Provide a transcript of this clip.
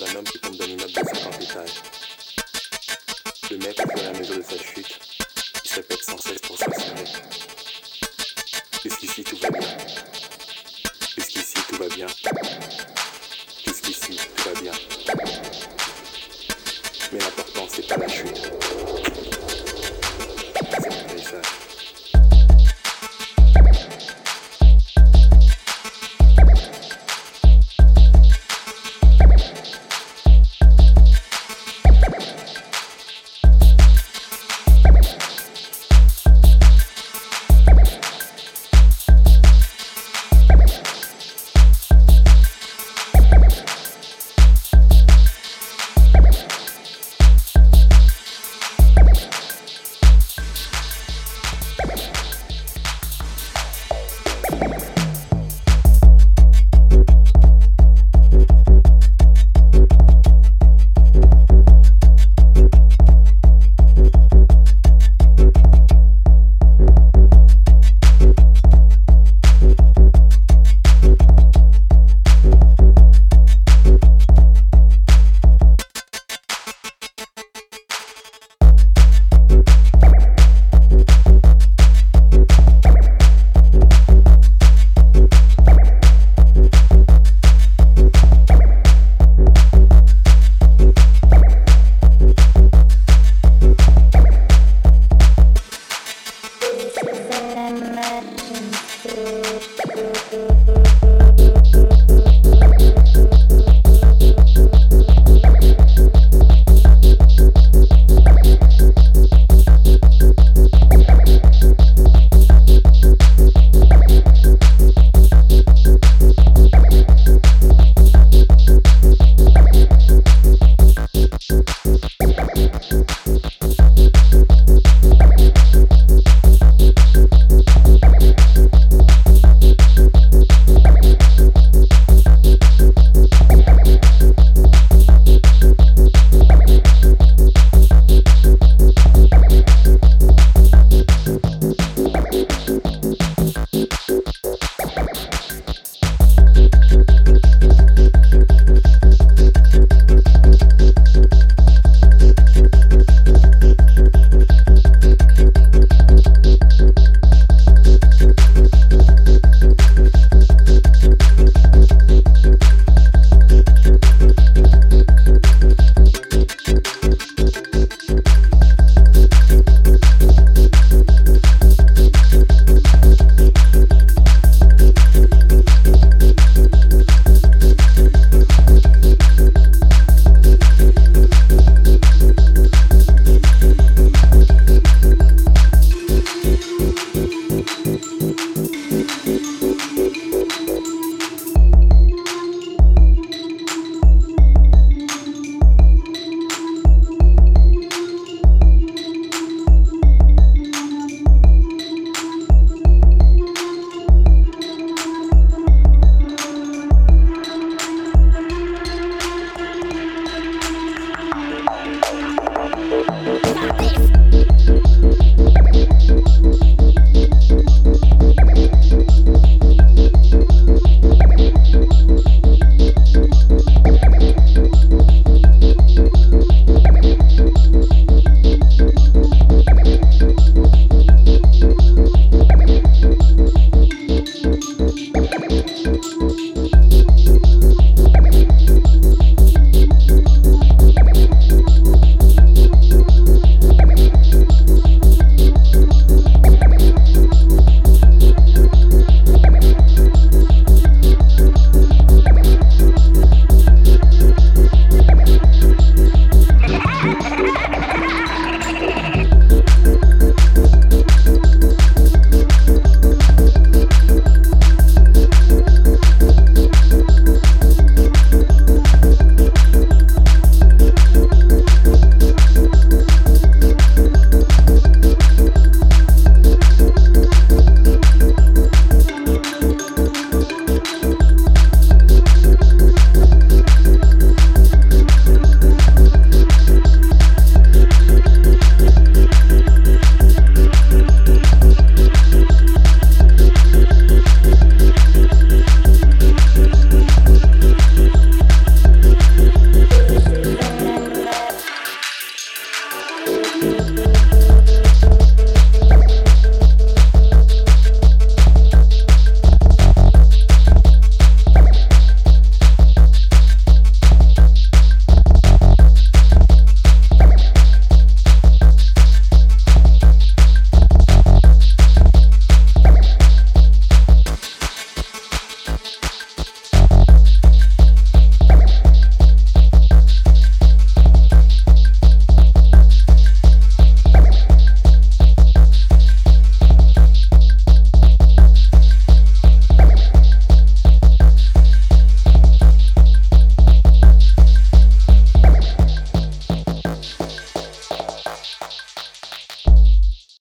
d'un homme qui tombe dans l'immeuble de 50 étages. Le mec fait la mesure de sa chute. Il se répète sans cesse pour s'assurer. Jusqu'ici tout va bien? Jusqu'ici tout va bien?